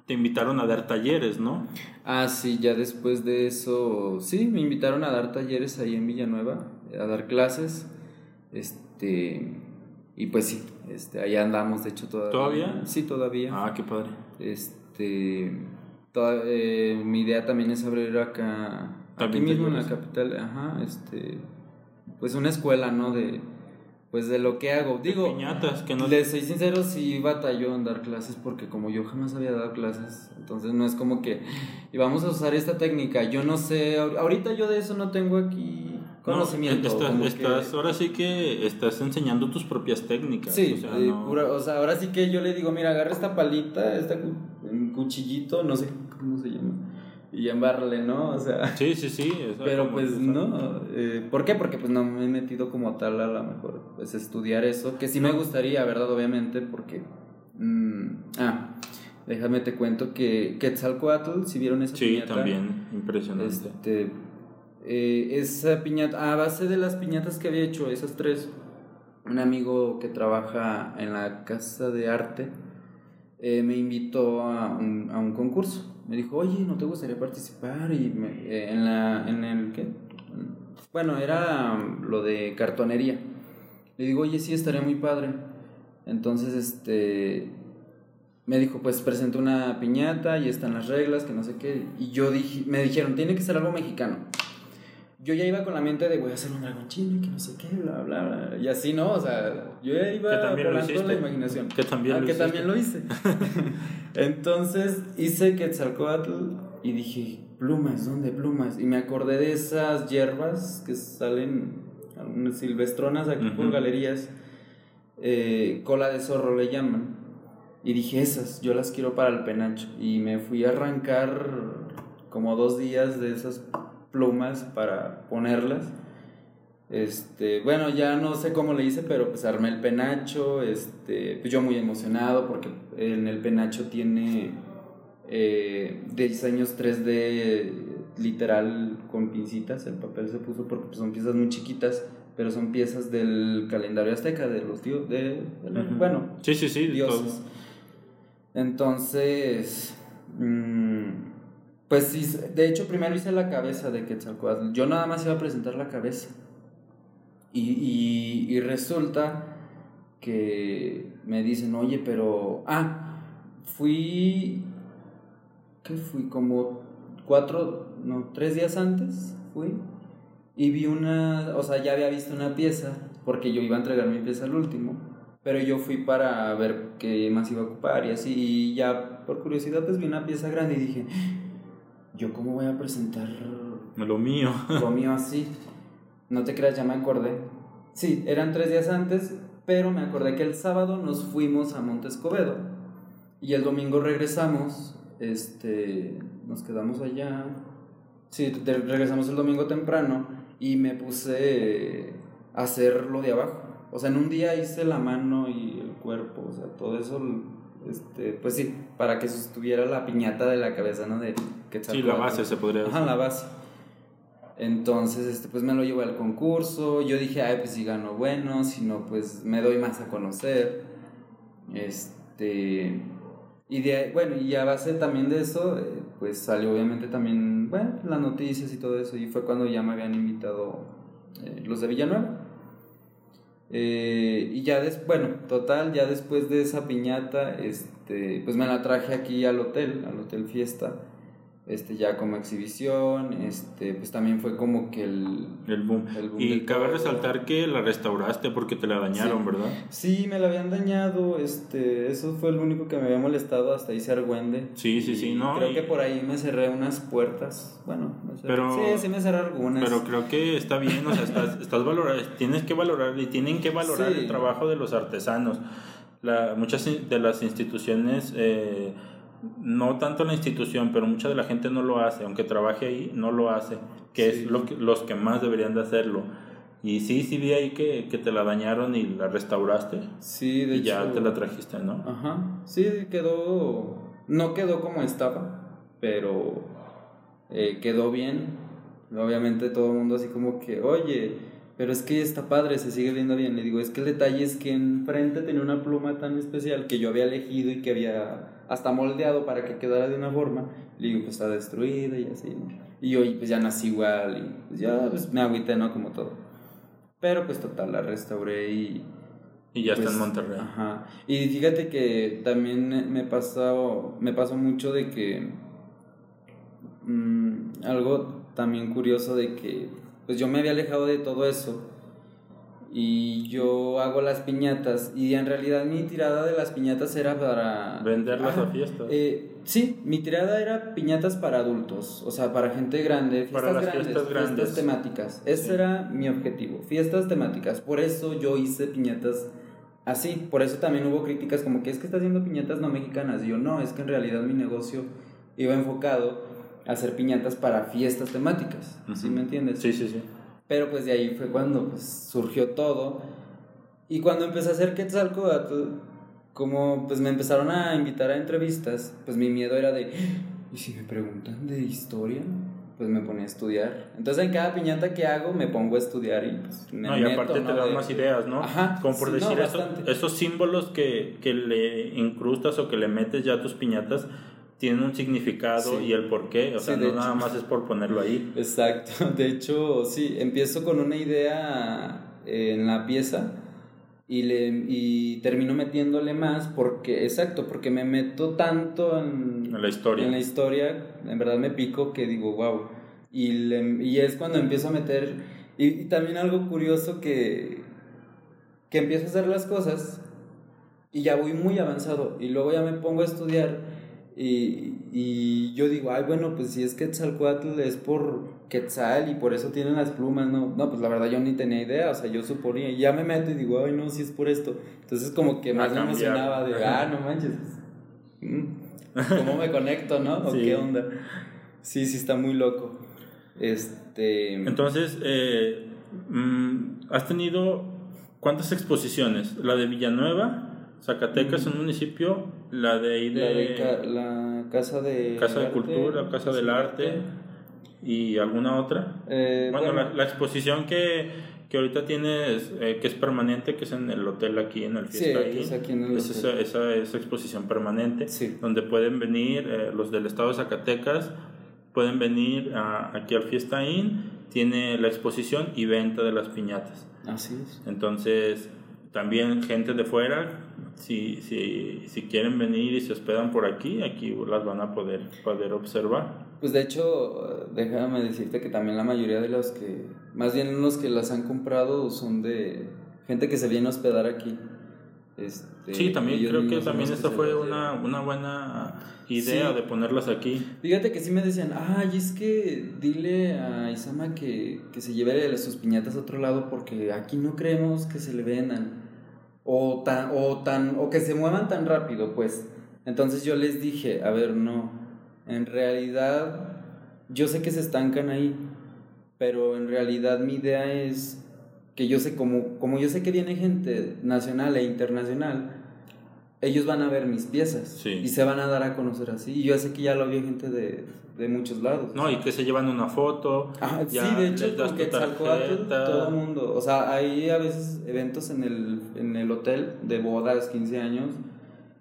te invitaron a dar talleres, ¿no? Ah, sí, ya después de eso, sí, me invitaron a dar talleres ahí en Villanueva, a dar clases, este, y pues sí, este, allá andamos, de hecho, todavía. ¿Todavía? Sí, todavía. Ah, qué padre. Este, toda, eh, mi idea también es abrir acá, aquí mismo en la capital, ajá, este, pues una escuela, ¿no? De, pues de lo que hago. Digo, piñatas, que no... Les soy sincero, sí batalló en dar clases porque como yo jamás había dado clases, entonces no es como que, y vamos a usar esta técnica, yo no sé, ahorita yo de eso no tengo aquí conocimiento. estás, Ahora sí que estás enseñando tus propias técnicas. Sí, o sea, eh, o sea, ahora sí que yo le digo, mira, agarra esta palita, este cuchillito, no sé cómo se llama, y embarrale, ¿no? O sea. Sí, sí, sí. Pero pues no. Eh, ¿Por qué? Porque pues no me he metido como tal a lo mejor, pues estudiar eso, que sí me gustaría, ¿verdad? Obviamente, porque... Mm, ah, déjame te cuento que Quetzalcoatl, si vieron esa Sí, también, impresionante. Este eh, esa piñata, a base de las piñatas que había hecho, esas tres, un amigo que trabaja en la casa de arte eh, me invitó a un, a un, concurso. Me dijo, oye, ¿no te gustaría participar? Y eh, en, la, en el, ¿qué? Bueno, era lo de cartonería. Le digo, oye, sí, estaría muy padre. Entonces, este, me dijo, pues presentó una piñata y están las reglas, que no sé qué. Y yo dije, me dijeron, tiene que ser algo mexicano yo ya iba con la mente de voy a hacer un dragón chino y que no sé qué, bla, bla, bla. Y así, ¿no? O sea, yo ya iba volando la imaginación. Que también ah, lo que también lo hice. Entonces hice Quetzalcoatl y dije, plumas, ¿dónde plumas? Y me acordé de esas hierbas que salen, algunas silvestronas aquí por galerías, eh, cola de zorro le llaman. Y dije, esas, yo las quiero para el penacho. Y me fui a arrancar como dos días de esas plumas para ponerlas. Este, bueno, ya no sé cómo le hice, pero pues armé el penacho, este, pues yo muy emocionado porque en el penacho tiene eh, diseños 3D literal con pincitas, el papel se puso porque pues, son piezas muy chiquitas, pero son piezas del calendario azteca, de los dioses, de, bueno, sí, sí, sí, dioses. Entonces, mmm, pues sí, de hecho primero hice la cabeza de Quetzalcoatl. Yo nada más iba a presentar la cabeza. Y, y, resulta que me dicen, oye, pero... Ah, fui... ¿Qué fui? Como cuatro, no, tres días antes fui. Y vi una, o sea, ya había visto una pieza, porque yo iba a entregar mi pieza al último. Pero yo fui para ver qué más iba a ocupar y así. Y ya por curiosidad pues vi una pieza grande y dije, yo cómo voy a presentar lo mío. Lo mío así. No te creas, ya me acordé. Sí, eran tres días antes, pero me acordé que el sábado nos fuimos a Montescobedo y el domingo regresamos, este, nos quedamos allá Sí, regresamos el domingo temprano y me puse a hacer lo de abajo. O sea, en un día hice la mano y el cuerpo, o sea, todo eso, este, pues sí, para que sostuviera la piñata de la cabeza, ¿no? De Sí, la base se podría decir. Ajá, la base. Entonces, este, pues me lo llevo al concurso. Yo dije, ay, pues si gano bueno, si no, pues me doy más a conocer. Este. Y de ahí- bueno, y a base también de eso, eh, pues salió obviamente también, bueno, las noticias y todo eso. Y fue cuando ya me habían invitado eh, los de Villanueva. Eh, y ya después, bueno, total, ya después de esa piñata, este, pues me la traje aquí al hotel, al Hotel Fiesta, este, ya como exhibición, este, pues también fue como que el... El boom. El boom y cabe todo. resaltar que la restauraste porque te la dañaron, Sí. ¿verdad? Sí, me la habían dañado, este, eso fue lo único que me había molestado, hasta hice argüende. Sí, sí, sí, Y no, Creo y- que por ahí me cerré unas puertas, bueno, me cerré- Pero- sí, sí me cerré algunas. Pero creo que está bien, o sea, estás, estás valorando, tienes que valorar y tienen que valorar Sí. el trabajo de los artesanos. La, muchas de las instituciones, eh, no tanto la institución, pero mucha de la gente no lo hace, aunque trabaje ahí, no lo hace, que Sí. es lo que, los que más deberían de hacerlo. Y sí, sí vi ahí que, que te la dañaron y la restauraste sí, de y ya te la trajiste, ¿no? Ajá, sí, quedó, no quedó como estaba, pero eh, quedó bien. Obviamente todo el mundo así como que, oye, pero es que está padre, se sigue viendo bien. Le digo, es que el detalle es que enfrente tenía una pluma tan especial que yo había elegido y que había hasta moldeado para que quedara de una forma. Le digo, pues está destruida y así, ¿no? Y hoy pues ya nací igual y pues ya pues, me agüité, ¿no? Como todo. Pero pues total, la restauré y, Y ya está pues, en Monterrey. Ajá. Y fíjate que también me pasó, me pasó mucho de que mm, algo también curioso de que pues yo me había alejado de todo eso y yo hago las piñatas y en realidad mi tirada de las piñatas era para Venderlas Ajá. a fiestas. Eh, sí, mi tirada era piñatas para adultos, o sea, para gente grande, fiestas Para las grandes, fiestas grandes. temáticas. Ese Sí. era mi objetivo, fiestas temáticas. Por eso yo hice piñatas así. Por eso también hubo críticas como que es que está haciendo piñatas no mexicanas. Y yo no, es que en realidad mi negocio iba enfocado a hacer piñatas para fiestas temáticas. ¿Sí Ujú. me entiendes? Sí, sí, sí. Pero pues de ahí fue cuando pues, surgió todo. Y cuando empecé a hacer Quetzalcoatl, como pues me empezaron a invitar a entrevistas, pues mi miedo era de, ¿y si me preguntan de historia? Pues me ponía a estudiar. Entonces en cada piñata que hago me pongo a estudiar y pues me No, y meto, aparte te ¿no? dan De- más ideas, ¿no? Ajá, Como por sí, no, decir eso- bastante. esos símbolos que, que le incrustas o que le metes ya a tus piñatas tienen un significado Sí. y el por qué. O Sí, sea, no nada hecho. más es por ponerlo ahí. Exacto, de hecho, sí, empiezo con una idea eh, en la pieza y, le, y termino metiéndole más porque, exacto, porque me meto tanto en, En la historia. en la historia, en verdad me pico que digo, wow. Y, le- y es cuando empiezo a meter, y, y también algo curioso que, que empiezo a hacer las cosas y ya voy muy avanzado y luego ya me pongo a estudiar y, y yo digo, ay, bueno, pues si es Quetzalcoatl es por Quetzal y por eso tienen las plumas, ¿no? No, pues la verdad yo ni tenía idea, o sea, yo suponía, y ya me meto y digo, ay, no, si es por esto. Entonces como que más me emocionaba de, ah, no manches, mm, ¿cómo me conecto, no? ¿O Sí. qué onda? Sí, sí, está muy loco. Este... Entonces, eh, mm, has tenido cuántas exposiciones? La de Villanueva, Zacatecas, un municipio, la de ahí la, de, de ca- la Casa de... Casa de Arte, Cultura, Casa del Arte y alguna otra. Eh, Bueno, bueno, la, la exposición que, que ahorita tienes, eh, que es permanente, que es en el hotel aquí en el Sí, Fiesta ahí, es aquí en el es hotel. esa, esa, esa exposición permanente, Sí. donde pueden venir eh, los del estado de Zacatecas, pueden venir a- aquí al Fiesta Inn, tiene la exposición y venta de las piñatas. Así es. Entonces, también gente de fuera, si, si, si quieren venir y se hospedan por aquí, aquí las van a poder, poder observar. Pues de hecho, déjame decirte que también la mayoría de los que, más bien los que las han comprado son de gente que se viene a hospedar aquí. Este, Sí, también creo que también esta fue una, una buena idea Sí. de ponerlas aquí. Fíjate que sí me decían, ay, es que dile a Isama que, que se lleve sus piñatas a otro lado porque aquí no creemos que se le vendan. O tan, o tan, o que se muevan tan rápido, pues. Entonces yo les dije, a ver, no. En realidad, yo sé que se estancan ahí, pero en realidad mi idea es que yo sé, como, como yo sé que viene gente nacional e internacional, ellos van a ver mis piezas y se van a dar a conocer así. Y yo sé que ya lo vio gente de, de muchos lados. No, y que se llevan una foto. Ah, sí, de hecho, porque todo el mundo. O sea, hay a veces eventos en el, en el hotel de bodas, 15 años.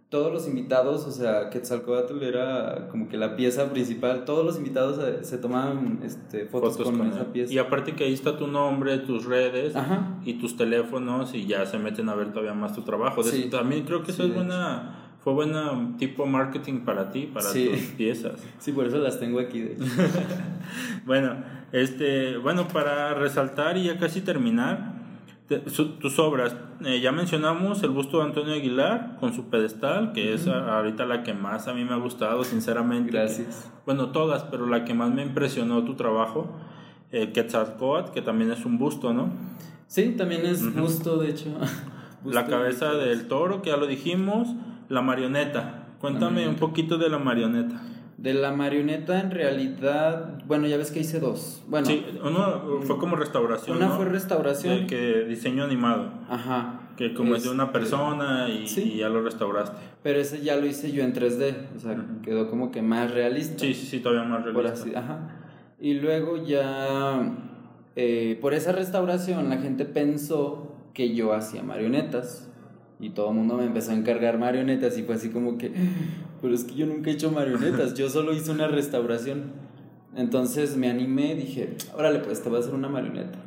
Todos los invitados, o sea, Quetzalcoatl era como que la pieza principal. Todos los invitados se, tomaban este, fotos, con, esa pieza. Y aparte que ahí está tu nombre, tus redes y tus teléfonos y ya se meten a ver todavía más tu trabajo. también creo que eso es buena fue buena tipo marketing para ti, para tus piezas. Sí, por eso las tengo aquí. bueno, este, bueno, para resaltar y ya casi terminar, tus obras. Eh, ya mencionamos el busto de Antonio Aguilar con su pedestal, que es ahorita la que más a mí me ha gustado, sinceramente. Gracias. Bueno, todas, pero la que más me impresionó tu trabajo, el Quetzalcoatl, que también es un busto, ¿no? Sí, también es busto, de hecho. la cabeza del toro, que ya lo dijimos la marioneta. Cuéntame un poquito de la marioneta. De la marioneta en realidad, bueno, ya ves que hice dos. Bueno, sí, uno fue como restauración. Una fue restauración. que diseño animado. Ajá. Que como es de una este, persona y, ya lo restauraste. Pero ese ya lo hice yo en 3D, o sea, quedó como que más realista. Sí, sí, sí, todavía más realista. Por así, ajá. Y luego ya, eh, por esa restauración, la gente pensó que yo hacía marionetas. Y todo el mundo me empezó a encargar marionetas y fue así como que, pero es que yo nunca he hecho marionetas, yo solo hice una restauración. Entonces me animé, dije, órale, pues te voy a hacer una marioneta.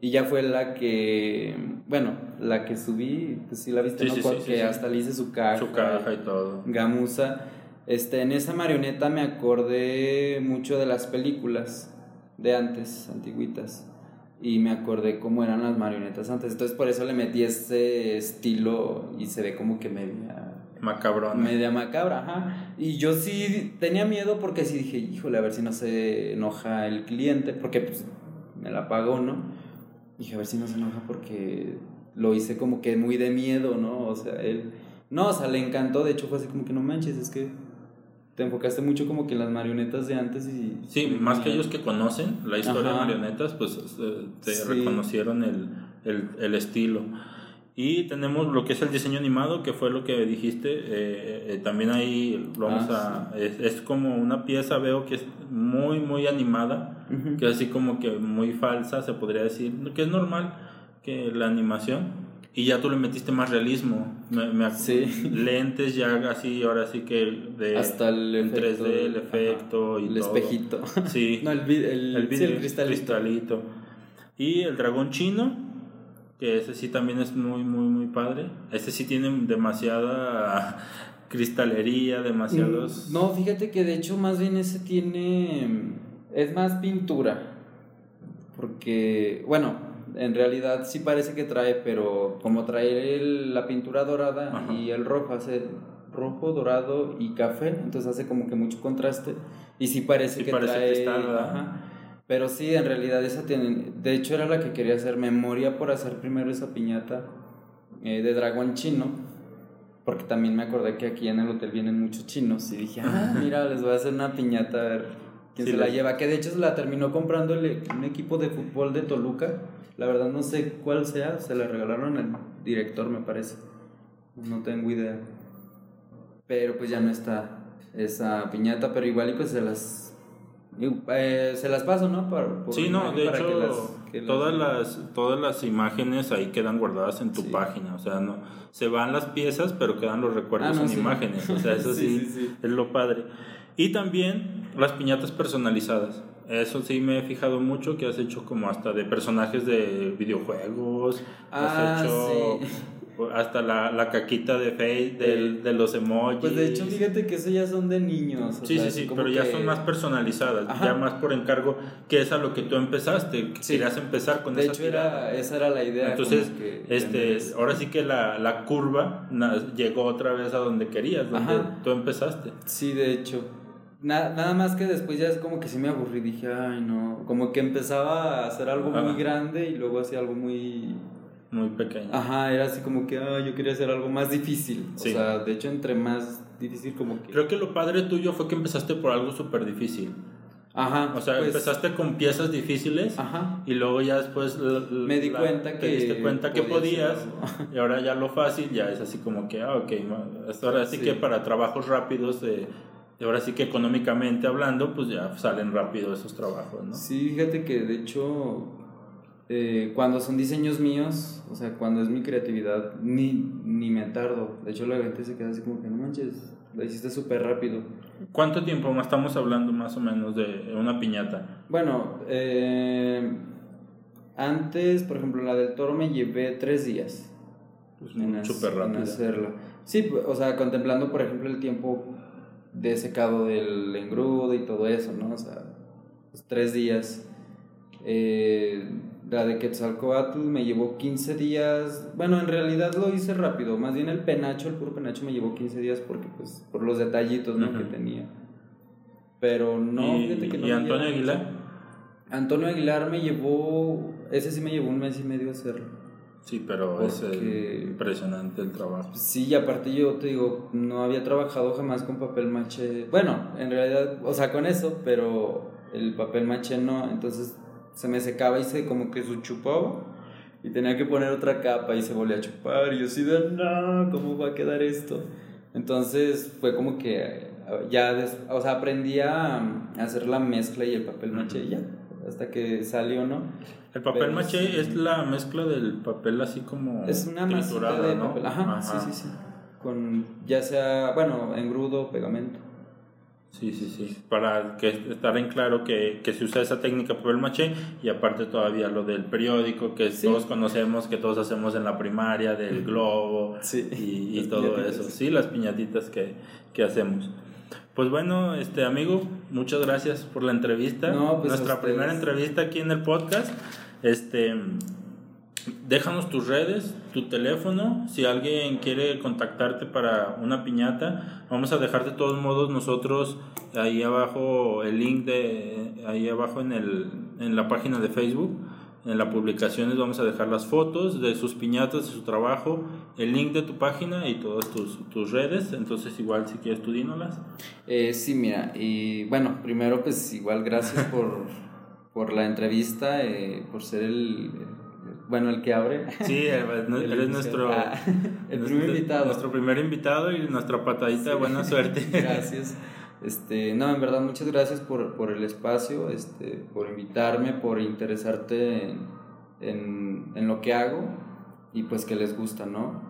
Y ya fue la que, bueno, la que subí, pues sí la viste, ¿no? que hasta le hice su caja. Su caja y todo. Gamuza. Este, en esa marioneta me acordé mucho de las películas de antes, antiguitas y me acordé cómo eran las marionetas antes. Entonces por eso le metí ese estilo y se ve como que media... Macabrona. Media macabra, ajá. Y yo sí tenía miedo porque sí dije, híjole, a ver si no se enoja el cliente, porque pues me la pagó, ¿no? Dije, a ver si no se enoja porque lo hice como que muy de miedo, ¿no? O sea, él... No, o sea, le encantó, de hecho fue así como que no manches, es que te enfocaste mucho como que en las marionetas de antes y... Sí, más que ellos que conocen la historia de marionetas, pues eh, te reconocieron el, el, el, estilo. Y tenemos lo que es el diseño animado, que fue lo que dijiste. Eh, eh, también ahí vamos ah, a... Es, como una pieza, veo que es muy, muy animada, que es así como que muy falsa, se podría decir, que es normal que la animación y ya tú le metiste más realismo. Me, me Lentes ya así, ahora sí que de Hasta el en 3D, el efecto y el espejito. Sí. no, el, el, el, el cristalito. Y el dragón chino, que ese sí también es muy, muy, muy padre. Ese sí tiene demasiada cristalería, demasiados... Mm, no, fíjate que de hecho más bien ese tiene... Es más pintura. Porque, bueno, en realidad sí parece que trae, pero como trae la pintura dorada y el rojo hace rojo, dorado y café, entonces hace como que mucho contraste y sí parece que trae Pero sí, en realidad esa tiene, de hecho era la que quería hacer memoria por hacer primero esa piñata eh, de dragón chino, porque también me acordé que aquí en el hotel vienen muchos chinos y dije, ah, mira, les voy a hacer una piñata a ver quién se la lleva, que de hecho se la terminó comprando un equipo de fútbol de Toluca la verdad no sé cuál sea, se la regalaron al director, me parece. No tengo idea. Pero pues ya no está esa piñata, pero igual y pues se las eh, se las paso, ¿no? sí, no, de hecho, todas, las, todas las imágenes ahí quedan guardadas en tu página, o sea, no se van las piezas, pero quedan los recuerdos ah, en imágenes, o sea, eso sí, es lo padre. Y también las piñatas personalizadas. Eso sí me he fijado mucho que has hecho como hasta de personajes de videojuegos. has ah, hecho hasta la, la, caquita de Face, de, de, los emojis. Pues de hecho, fíjate que eso ya son de niños. sí, sí, sí, pero ya son más personalizadas, ya más por encargo, que es a lo que tú empezaste, que querías empezar con de hecho, era, esa era la idea. Entonces, este, ahora sí que la, la curva llegó otra vez a donde querías, donde tú empezaste. Sí, de hecho. Nada, nada más que después ya es como que sí me aburrí, dije, ay no, como que empezaba a hacer algo muy grande y luego hacía algo muy... Muy pequeño. Ajá, era así como que ay, yo quería hacer algo más difícil. O sea, de hecho entre más difícil como que... Creo que lo padre tuyo fue que empezaste por algo súper difícil. Ajá. O sea, pues, empezaste con piezas difíciles Ajá. y luego ya después Me di la- cuenta te que diste cuenta que podía podías y ahora ya lo fácil ya es así como que, ah, ok, esto ahora sí, Sí. que para trabajos rápidos, eh, y ahora sí que económicamente hablando, pues ya salen rápido esos trabajos, ¿no? Sí, fíjate que de hecho, eh, cuando son diseños míos, o sea, cuando es mi creatividad, ni, ni me tardo. De hecho, la gente se queda así como que no manches, la hiciste súper rápido. ¿Cuánto tiempo más estamos hablando más o menos de una piñata? Bueno, eh, antes, por ejemplo, la del toro me llevé tres días. Pues súper en rápido. hacerla. Sí, o sea, contemplando, por ejemplo, el tiempo de secado del engrudo y todo eso, ¿no? O sea, pues, tres días. Eh, la de Quetzalcoatl me llevó 15 días. Bueno, en realidad lo hice rápido. Más bien el penacho, el puro penacho me llevó 15 días porque, pues, por los detallitos, ¿no? Ujú. Que tenía. Pero no, ¿Y, fíjate que no y me Antonio Aguilar? Antonio Aguilar me llevó. Ese sí me llevó un mes y medio hacerlo. Sí, pero es Porque- impresionante el trabajo. Sí, y aparte yo te digo, no había trabajado jamás con papel maché. Bueno, en realidad, o sea, con eso, pero el papel maché no, entonces se me secaba y se como que se chupaba y tenía que poner otra capa y se volvía a chupar y yo así de, no, ¿cómo va a quedar esto? Entonces fue como que eh, ya, des- o sea, aprendí a a hacer la mezcla y el papel maché y ya, hasta que salió, ¿no? El papel Pero maché es la mezcla del papel así como Es una triturada, de ¿no? papel. Ajá, sí, sí, sí. Con ya sea, bueno, engrudo, pegamento. Sí, sí, sí. Para que estar en claro que, que se usa esa técnica papel maché y aparte todavía lo del periódico que Sí. todos conocemos, que todos hacemos en la primaria, del globo Sí. y, y todo eso. Sí, las piñatitas que, que hacemos. Pues bueno, este amigo, muchas gracias por la entrevista. No, pues Nuestra primera entrevista aquí en el podcast. Este, déjanos tus redes, tu teléfono, si alguien quiere contactarte para una piñata, vamos a dejar de todos modos nosotros ahí abajo el link de ahí abajo en el en la página de Facebook. En las publicaciones vamos a dejar las fotos de sus piñatas, de su trabajo, el link de tu página y todas tus, tus redes. Entonces, igual si quieres tú dínolas. Eh, sí, mira, y bueno, primero pues igual gracias por, por la entrevista, eh, por ser el, bueno, el que abre. Sí, eres nuestro, Ah, el nuestro- primer invitado. Nuestro primer invitado y nuestra patadita de buena suerte. Gracias. Este, no, en verdad, muchas gracias por, por el espacio, este, por invitarme, por interesarte en, en, en lo que hago y pues que les gusta, ¿no?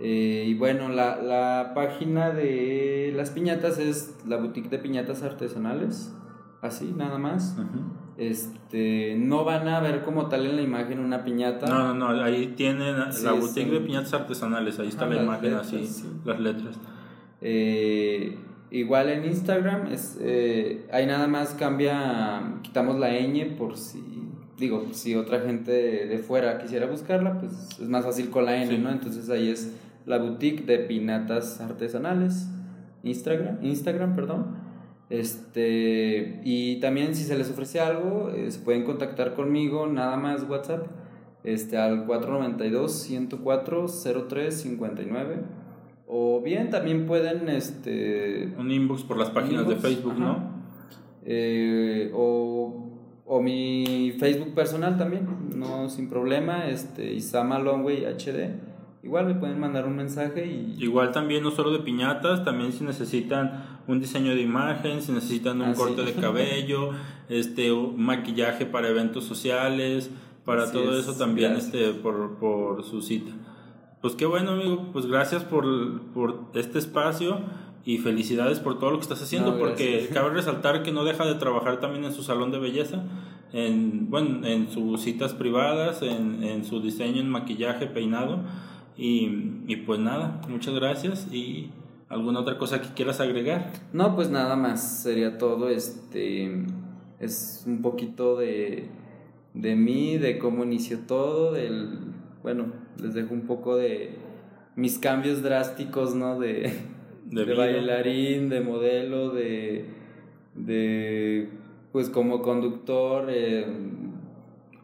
Eh, y bueno, la, la página de las piñatas es la boutique de piñatas artesanales, así, nada más. Ujú. Este, no van a ver como tal en la imagen una piñata. No, no, no, ahí tienen Sí, la boutique en- de piñatas artesanales, ahí está Ah, la imagen letras, así, sí. las letras. Eh, igual en Instagram, es, eh, ahí nada más cambia, quitamos la ñ por si, digo, si otra gente de fuera quisiera buscarla, pues es más fácil con la n, Sí. ¿no? Entonces ahí es la boutique de pinatas artesanales, Instagram, Instagram, perdón. Este, y también si se les ofrece algo, eh, se pueden contactar conmigo, nada más WhatsApp, este, al 492-104-0359. O bien también pueden, este, Un inbox por las páginas de Facebook, ajá. ¿no? eh, o, o mi Facebook personal también, no sin problema, este, Isama Longway HD. Igual me pueden mandar un mensaje y... Igual también no solo de piñatas, también si necesitan un diseño de imagen, si necesitan un Ah, sí. corte de cabello, este maquillaje para eventos sociales, para Así todo es, eso también gracias. este por, por su cita. Pues qué bueno, amigo, pues gracias por, por este espacio y felicidades por todo lo que estás haciendo, No, porque cabe resaltar que no deja de trabajar también en su salón de belleza, en, bueno, en sus citas privadas, en, en su diseño, en maquillaje, peinado. Y, y pues nada, muchas gracias y alguna otra cosa que quieras agregar. No, pues nada más, sería todo. Este es un poquito de, de mí, de cómo inició todo, del bueno, les dejo un poco de mis cambios drásticos, ¿no? De, De de, bailarín, de modelo, de, de pues como conductor, eh,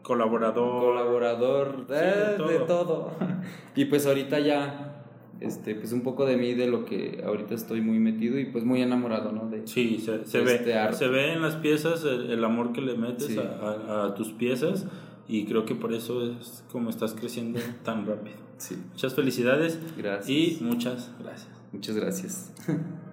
Colaborador. colaborador, Sí, eh, de de todo. todo. y pues ahorita ya, este, pues un poco de mí, de lo que ahorita estoy muy metido y pues muy enamorado, ¿no? De, sí, se, se ve, este se ve en las piezas el, amor que le metes a, a, tus piezas y creo que por eso es como estás creciendo tan rápido. Sí. Muchas felicidades. Gracias. Y muchas gracias. Muchas gracias.